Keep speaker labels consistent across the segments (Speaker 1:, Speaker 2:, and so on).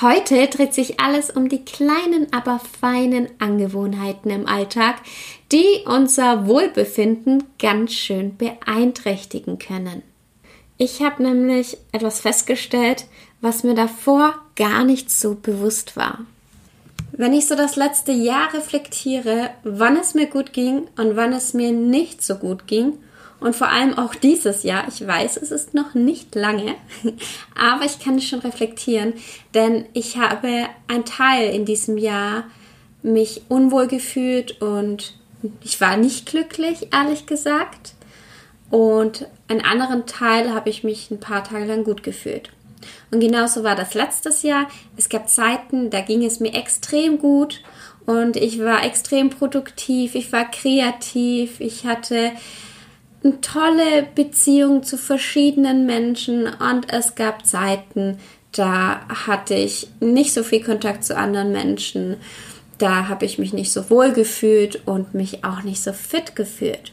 Speaker 1: Heute dreht sich alles um die kleinen, aber feinen Angewohnheiten im Alltag, die unser Wohlbefinden ganz schön beeinträchtigen können. Ich habe nämlich etwas festgestellt, was mir davor gar nicht so bewusst war. Wenn ich so das letzte Jahr reflektiere, wann es mir gut ging und wann es mir nicht so gut ging, und vor allem auch dieses Jahr. Ich weiß, es ist noch nicht lange, aber ich kann es schon reflektieren, denn ich habe ein Teil in diesem Jahr mich unwohl gefühlt und ich war nicht glücklich, ehrlich gesagt. Und einen anderen Teil habe ich mich ein paar Tage lang gut gefühlt. Und genauso war das letztes Jahr. Es gab Zeiten, da ging es mir extrem gut und ich war extrem produktiv, ich war kreativ, ich hatte eine tolle Beziehung zu verschiedenen Menschen und es gab Zeiten, da hatte ich nicht so viel Kontakt zu anderen Menschen. Da habe ich mich nicht so wohl gefühlt und mich auch nicht so fit gefühlt.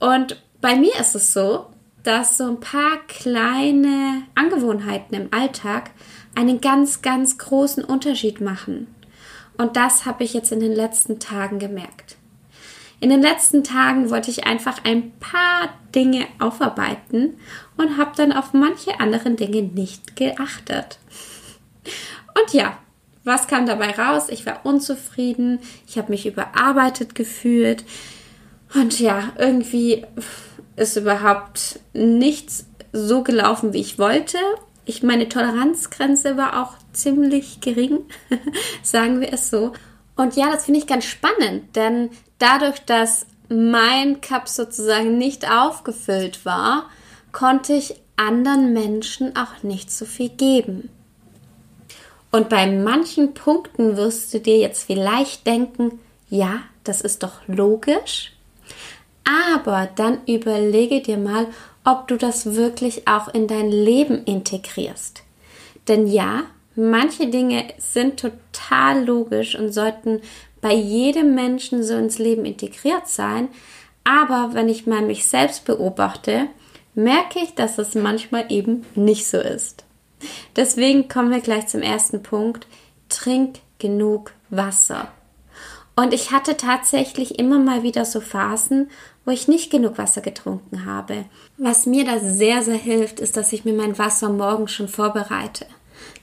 Speaker 1: Und bei mir ist es so, dass so ein paar kleine Angewohnheiten im Alltag einen ganz, ganz großen Unterschied machen. Und das habe ich jetzt in den letzten Tagen gemerkt. In den letzten Tagen wollte ich einfach ein paar Dinge aufarbeiten und habe dann auf manche anderen Dinge nicht geachtet. Und ja, was kam dabei raus? Ich war unzufrieden, ich habe mich überarbeitet gefühlt und ja, irgendwie ist überhaupt nichts so gelaufen, wie ich wollte. Ich meine Toleranzgrenze war auch ziemlich gering, sagen wir es so. Und ja, das finde ich ganz spannend, denn dadurch, dass mein Cup sozusagen nicht aufgefüllt war, konnte ich anderen Menschen auch nicht so viel geben. Und bei manchen Punkten wirst du dir jetzt vielleicht denken, ja, das ist doch logisch. Aber dann überlege dir mal, ob du das wirklich auch in dein Leben integrierst. Denn ja, manche Dinge sind total logisch und sollten bei jedem Menschen so ins Leben integriert sein. Aber wenn ich mal mich selbst beobachte, merke ich, dass es manchmal eben nicht so ist. Deswegen kommen wir gleich zum ersten Punkt. Trink genug Wasser. Und ich hatte tatsächlich immer mal wieder so Phasen, wo ich nicht genug Wasser getrunken habe. Was mir da sehr, sehr hilft, ist, dass ich mir mein Wasser morgen schon vorbereite.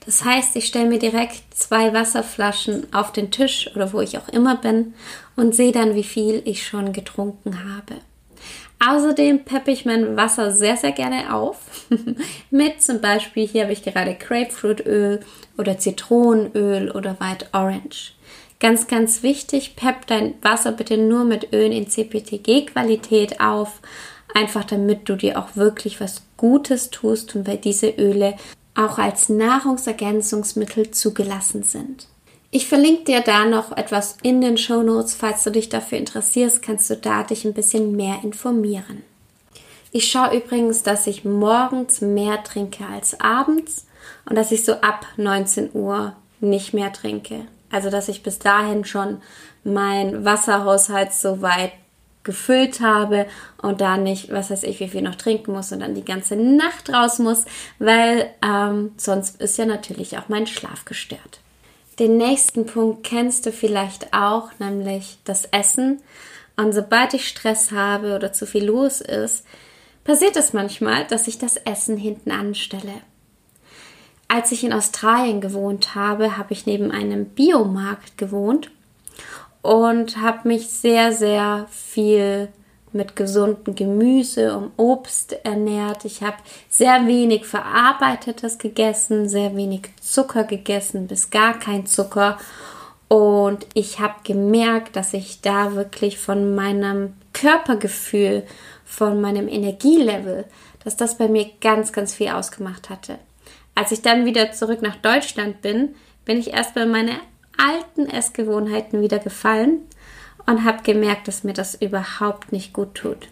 Speaker 1: Das heißt, ich stelle mir direkt zwei Wasserflaschen auf den Tisch oder wo ich auch immer bin und sehe dann, wie viel ich schon getrunken habe. Außerdem peppe ich mein Wasser sehr, sehr gerne auf. Mit zum Beispiel, hier habe ich gerade Grapefruitöl oder Zitronenöl oder White Orange. Ganz, ganz wichtig, pepp dein Wasser bitte nur mit Ölen in CPTG-Qualität auf. Einfach damit du dir auch wirklich was Gutes tust und weil diese Öle auch als Nahrungsergänzungsmittel zugelassen sind. Ich verlinke dir da noch etwas in den Show Notes. Falls du dich dafür interessierst, kannst du da dich ein bisschen mehr informieren. Ich schaue übrigens, dass ich morgens mehr trinke als abends und dass ich so ab 19 Uhr nicht mehr trinke. Also dass ich bis dahin schon mein Wasserhaushalt so weit gefüllt habe und da nicht, was weiß ich, wie viel noch trinken muss und dann die ganze Nacht raus muss, weil ähm, sonst ist ja natürlich auch mein Schlaf gestört. Den nächsten Punkt kennst du vielleicht auch, nämlich das Essen. Und sobald ich Stress habe oder zu viel los ist, passiert es manchmal, dass ich das Essen hinten anstelle. Als ich in Australien gewohnt habe, habe ich neben einem Biomarkt gewohnt und habe mich sehr, sehr viel mit gesundem Gemüse und Obst ernährt. Ich habe sehr wenig verarbeitetes gegessen, sehr wenig Zucker gegessen, bis gar kein Zucker. Und ich habe gemerkt, dass ich da wirklich von meinem Körpergefühl, von meinem Energielevel, dass das bei mir ganz, ganz viel ausgemacht hatte. Als ich dann wieder zurück nach Deutschland bin, bin ich erst bei meiner alten Essgewohnheiten wieder gefallen und habe gemerkt, dass mir das überhaupt nicht gut tut.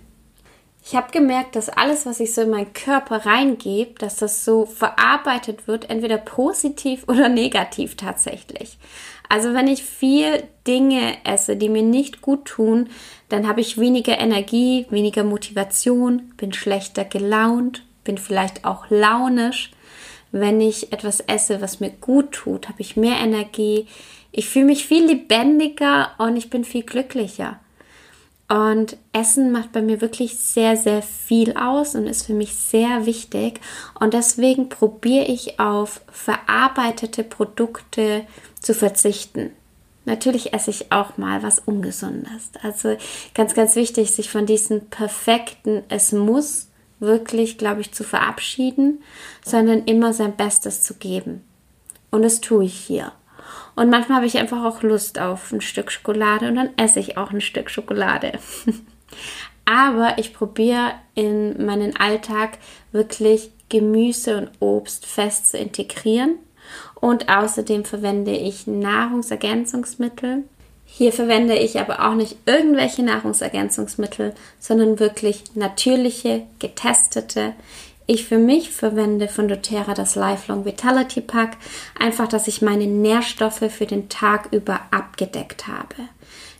Speaker 1: Ich habe gemerkt, dass alles, was ich so in meinen Körper reingebe, dass das so verarbeitet wird, entweder positiv oder negativ tatsächlich. Also wenn ich viel Dinge esse, die mir nicht gut tun, dann habe ich weniger Energie, weniger Motivation, bin schlechter gelaunt, bin vielleicht auch launisch. Wenn ich etwas esse, was mir gut tut, habe ich mehr Energie. Ich fühle mich viel lebendiger und ich bin viel glücklicher. Und Essen macht bei mir wirklich sehr, sehr viel aus und ist für mich sehr wichtig. Und deswegen probiere ich auf verarbeitete Produkte zu verzichten. Natürlich esse ich auch mal was Ungesundes. Also ganz, ganz wichtig, sich von diesem perfekten Es muss wirklich, glaube ich, zu verabschieden, sondern immer sein Bestes zu geben. Und das tue ich hier. Und manchmal habe ich einfach auch Lust auf ein Stück Schokolade und dann esse ich auch ein Stück Schokolade. Aber ich probiere in meinen Alltag wirklich Gemüse und Obst fest zu integrieren. Und außerdem verwende ich Nahrungsergänzungsmittel. Hier verwende ich aber auch nicht irgendwelche Nahrungsergänzungsmittel, sondern wirklich natürliche, getestete, ich für mich verwende von doTERRA das Lifelong Vitality Pack, einfach, dass ich meine Nährstoffe für den Tag über abgedeckt habe.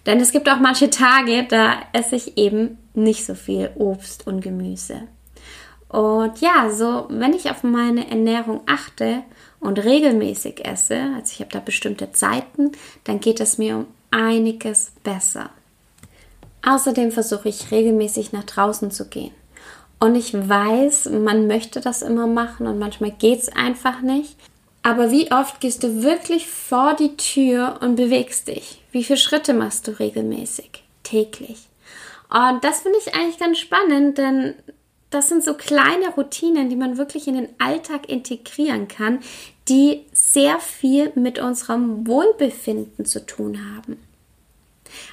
Speaker 1: Denn es gibt auch manche Tage, da esse ich eben nicht so viel Obst und Gemüse. Und ja, so wenn ich auf meine Ernährung achte und regelmäßig esse, also ich habe da bestimmte Zeiten, dann geht es mir um einiges besser. Außerdem versuche ich regelmäßig nach draußen zu gehen. Und ich weiß, man möchte das immer machen und manchmal geht es einfach nicht. Aber wie oft gehst du wirklich vor die Tür und bewegst dich? Wie viele Schritte machst du regelmäßig? Täglich. Und das finde ich eigentlich ganz spannend, denn das sind so kleine Routinen, die man wirklich in den Alltag integrieren kann, die sehr viel mit unserem Wohlbefinden zu tun haben.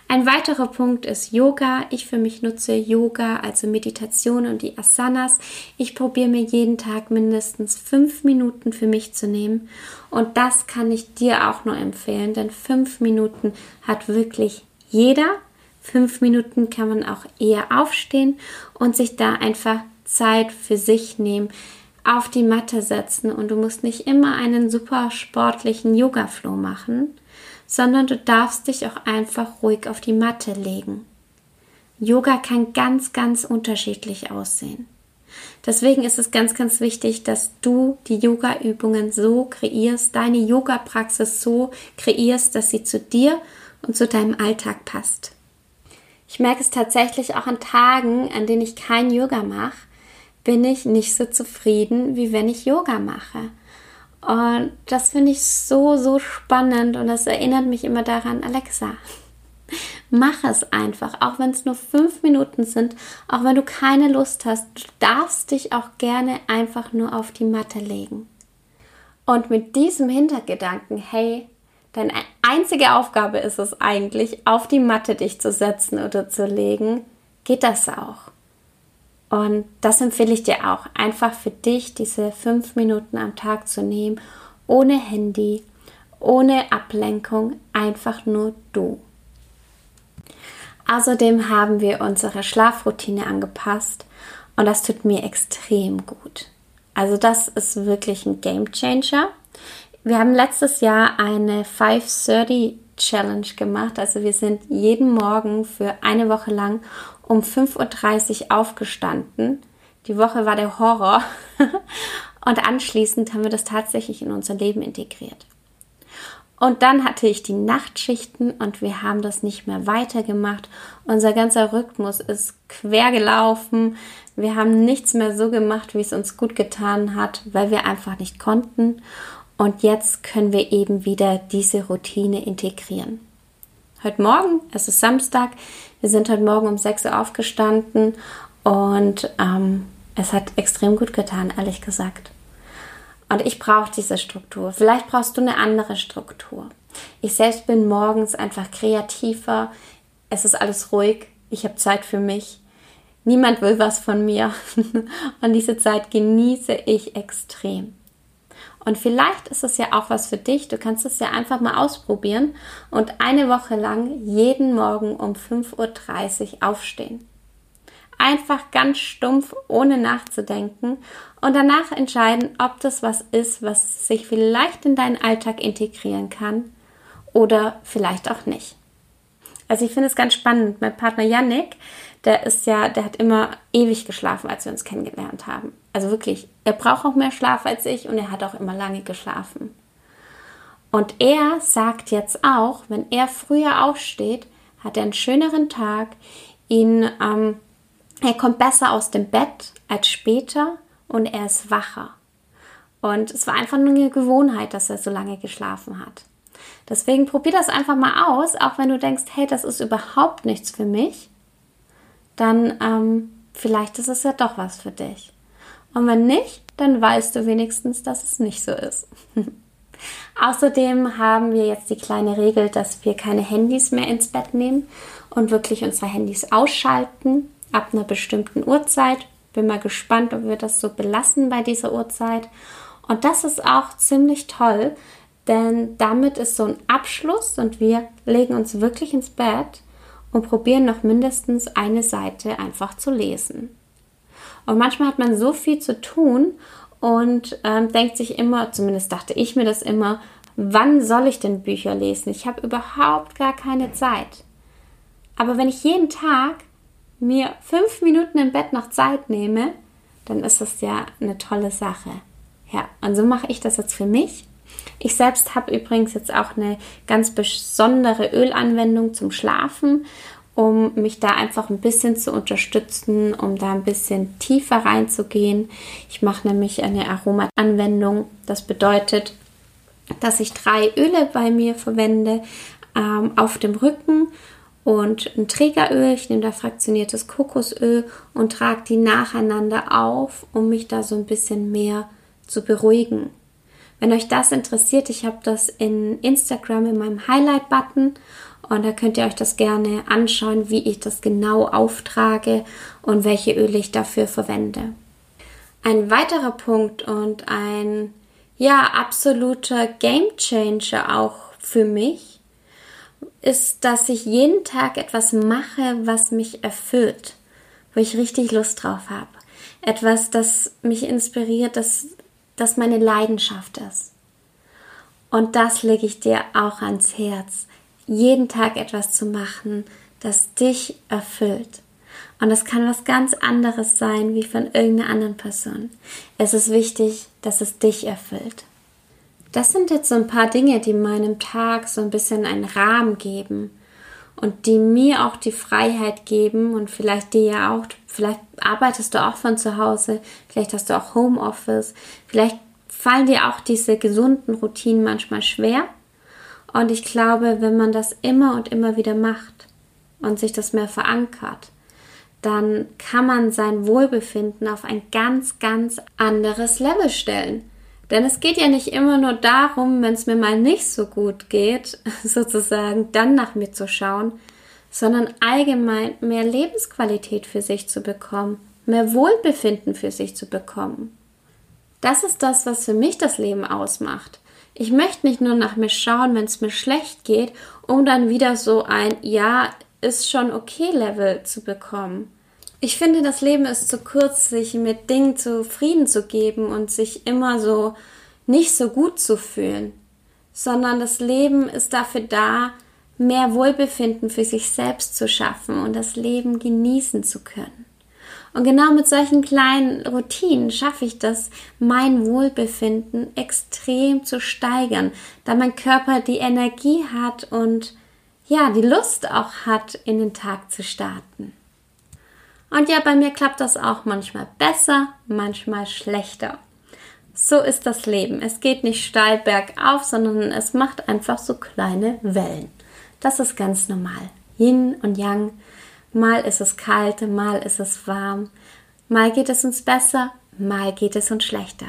Speaker 1: Ein weiterer Punkt ist Yoga. Ich für mich nutze Yoga, also Meditation und die Asanas. Ich probiere mir jeden Tag mindestens fünf Minuten für mich zu nehmen. Und das kann ich dir auch nur empfehlen, denn fünf Minuten hat wirklich jeder. Fünf Minuten kann man auch eher aufstehen und sich da einfach Zeit für sich nehmen, auf die Matte setzen und du musst nicht immer einen super sportlichen Yoga-Flow machen sondern du darfst dich auch einfach ruhig auf die Matte legen. Yoga kann ganz, ganz unterschiedlich aussehen. Deswegen ist es ganz, ganz wichtig, dass du die Yoga-Übungen so kreierst, deine Yoga-Praxis so kreierst, dass sie zu dir und zu deinem Alltag passt. Ich merke es tatsächlich auch an Tagen, an denen ich kein Yoga mache, bin ich nicht so zufrieden, wie wenn ich Yoga mache. Und das finde ich so, so spannend und das erinnert mich immer daran, Alexa, mach es einfach, auch wenn es nur fünf Minuten sind, auch wenn du keine Lust hast, du darfst dich auch gerne einfach nur auf die Matte legen. Und mit diesem Hintergedanken, hey, deine einzige Aufgabe ist es eigentlich, auf die Matte dich zu setzen oder zu legen, geht das auch. Und das empfehle ich dir auch, einfach für dich diese fünf Minuten am Tag zu nehmen, ohne Handy, ohne Ablenkung, einfach nur du. Außerdem haben wir unsere Schlafroutine angepasst und das tut mir extrem gut. Also das ist wirklich ein Game Changer. Wir haben letztes Jahr eine 530 Challenge gemacht. Also wir sind jeden Morgen für eine Woche lang um 5.30 Uhr aufgestanden. Die Woche war der Horror. Und anschließend haben wir das tatsächlich in unser Leben integriert. Und dann hatte ich die Nachtschichten und wir haben das nicht mehr weitergemacht. Unser ganzer Rhythmus ist quer gelaufen. Wir haben nichts mehr so gemacht, wie es uns gut getan hat, weil wir einfach nicht konnten. Und jetzt können wir eben wieder diese Routine integrieren. Heute Morgen, es ist Samstag, wir sind heute Morgen um 6 Uhr aufgestanden und ähm, es hat extrem gut getan, ehrlich gesagt. Und ich brauche diese Struktur. Vielleicht brauchst du eine andere Struktur. Ich selbst bin morgens einfach kreativer. Es ist alles ruhig. Ich habe Zeit für mich. Niemand will was von mir. Und diese Zeit genieße ich extrem. Und vielleicht ist es ja auch was für dich. Du kannst es ja einfach mal ausprobieren und eine Woche lang jeden Morgen um 5.30 Uhr aufstehen. Einfach ganz stumpf, ohne nachzudenken und danach entscheiden, ob das was ist, was sich vielleicht in deinen Alltag integrieren kann oder vielleicht auch nicht. Also ich finde es ganz spannend. Mein Partner Yannick, der ist ja, der hat immer ewig geschlafen, als wir uns kennengelernt haben. Also wirklich, er braucht auch mehr Schlaf als ich und er hat auch immer lange geschlafen. Und er sagt jetzt auch, wenn er früher aufsteht, hat er einen schöneren Tag. Ihn, ähm, er kommt besser aus dem Bett als später und er ist wacher. Und es war einfach nur eine Gewohnheit, dass er so lange geschlafen hat. Deswegen probier das einfach mal aus, auch wenn du denkst, hey, das ist überhaupt nichts für mich, dann ähm, vielleicht ist es ja doch was für dich. Und wenn nicht, dann weißt du wenigstens, dass es nicht so ist. Außerdem haben wir jetzt die kleine Regel, dass wir keine Handys mehr ins Bett nehmen und wirklich unsere Handys ausschalten ab einer bestimmten Uhrzeit. Bin mal gespannt, ob wir das so belassen bei dieser Uhrzeit. Und das ist auch ziemlich toll, denn damit ist so ein Abschluss und wir legen uns wirklich ins Bett und probieren noch mindestens eine Seite einfach zu lesen. Und manchmal hat man so viel zu tun und ähm, denkt sich immer, zumindest dachte ich mir das immer, wann soll ich denn Bücher lesen? Ich habe überhaupt gar keine Zeit. Aber wenn ich jeden Tag mir fünf Minuten im Bett noch Zeit nehme, dann ist das ja eine tolle Sache. Ja, und so mache ich das jetzt für mich. Ich selbst habe übrigens jetzt auch eine ganz besondere Ölanwendung zum Schlafen, um mich da einfach ein bisschen zu unterstützen, um da ein bisschen tiefer reinzugehen. Ich mache nämlich eine Aromaanwendung. Das bedeutet, dass ich drei Öle bei mir verwende ähm, auf dem Rücken und ein Trägeröl. Ich nehme da fraktioniertes Kokosöl und trage die nacheinander auf, um mich da so ein bisschen mehr zu beruhigen. Wenn euch das interessiert, ich habe das in Instagram in meinem Highlight-Button und da könnt ihr euch das gerne anschauen, wie ich das genau auftrage und welche Öle ich dafür verwende. Ein weiterer Punkt und ein ja absoluter Game Changer auch für mich ist, dass ich jeden Tag etwas mache, was mich erfüllt, wo ich richtig Lust drauf habe. Etwas, das mich inspiriert, das das meine Leidenschaft ist. Und das lege ich dir auch ans Herz, jeden Tag etwas zu machen, das dich erfüllt. Und das kann was ganz anderes sein wie von irgendeiner anderen Person. Es ist wichtig, dass es dich erfüllt. Das sind jetzt so ein paar Dinge, die meinem Tag so ein bisschen einen Rahmen geben und die mir auch die Freiheit geben und vielleicht dir ja auch, vielleicht arbeitest du auch von zu Hause, vielleicht hast du auch Homeoffice, vielleicht fallen dir auch diese gesunden Routinen manchmal schwer. Und ich glaube, wenn man das immer und immer wieder macht und sich das mehr verankert, dann kann man sein Wohlbefinden auf ein ganz, ganz anderes Level stellen. Denn es geht ja nicht immer nur darum, wenn es mir mal nicht so gut geht, sozusagen dann nach mir zu schauen, sondern allgemein mehr Lebensqualität für sich zu bekommen, mehr Wohlbefinden für sich zu bekommen. Das ist das, was für mich das Leben ausmacht. Ich möchte nicht nur nach mir schauen, wenn es mir schlecht geht, um dann wieder so ein Ja, ist schon okay Level zu bekommen. Ich finde, das Leben ist zu kurz, sich mit Dingen zufrieden zu geben und sich immer so nicht so gut zu fühlen, sondern das Leben ist dafür da, mehr Wohlbefinden für sich selbst zu schaffen und das Leben genießen zu können. Und genau mit solchen kleinen Routinen schaffe ich das, mein Wohlbefinden extrem zu steigern, da mein Körper die Energie hat und ja, die Lust auch hat, in den Tag zu starten. Und ja, bei mir klappt das auch manchmal besser, manchmal schlechter. So ist das Leben. Es geht nicht steil bergauf, sondern es macht einfach so kleine Wellen. Das ist ganz normal. Yin und Yang. Mal ist es kalt, mal ist es warm. Mal geht es uns besser, mal geht es uns schlechter.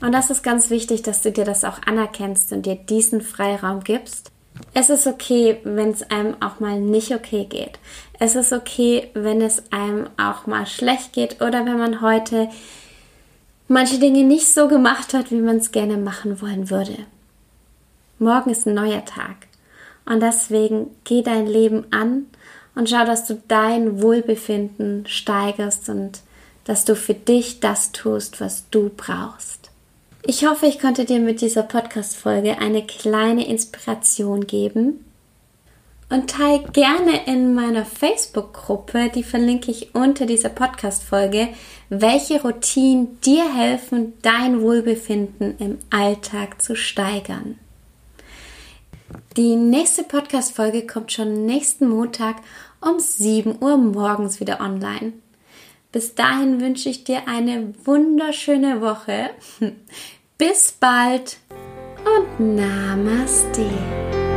Speaker 1: Und das ist ganz wichtig, dass du dir das auch anerkennst und dir diesen Freiraum gibst es ist okay, wenn es einem auch mal nicht okay geht. Es ist okay, wenn es einem auch mal schlecht geht oder wenn man heute manche Dinge nicht so gemacht hat, wie man es gerne machen wollen würde. Morgen ist ein neuer Tag und deswegen geh dein Leben an und schau, dass du dein Wohlbefinden steigerst und dass du für dich das tust, was du brauchst. Ich hoffe, ich konnte dir mit dieser Podcast-Folge eine kleine Inspiration geben. Und teile gerne in meiner Facebook-Gruppe, die verlinke ich unter dieser Podcast-Folge, welche Routinen dir helfen, dein Wohlbefinden im Alltag zu steigern. Die nächste Podcast-Folge kommt schon nächsten Montag um 7 Uhr morgens wieder online. Bis dahin wünsche ich dir eine wunderschöne Woche. Bis bald und Namaste.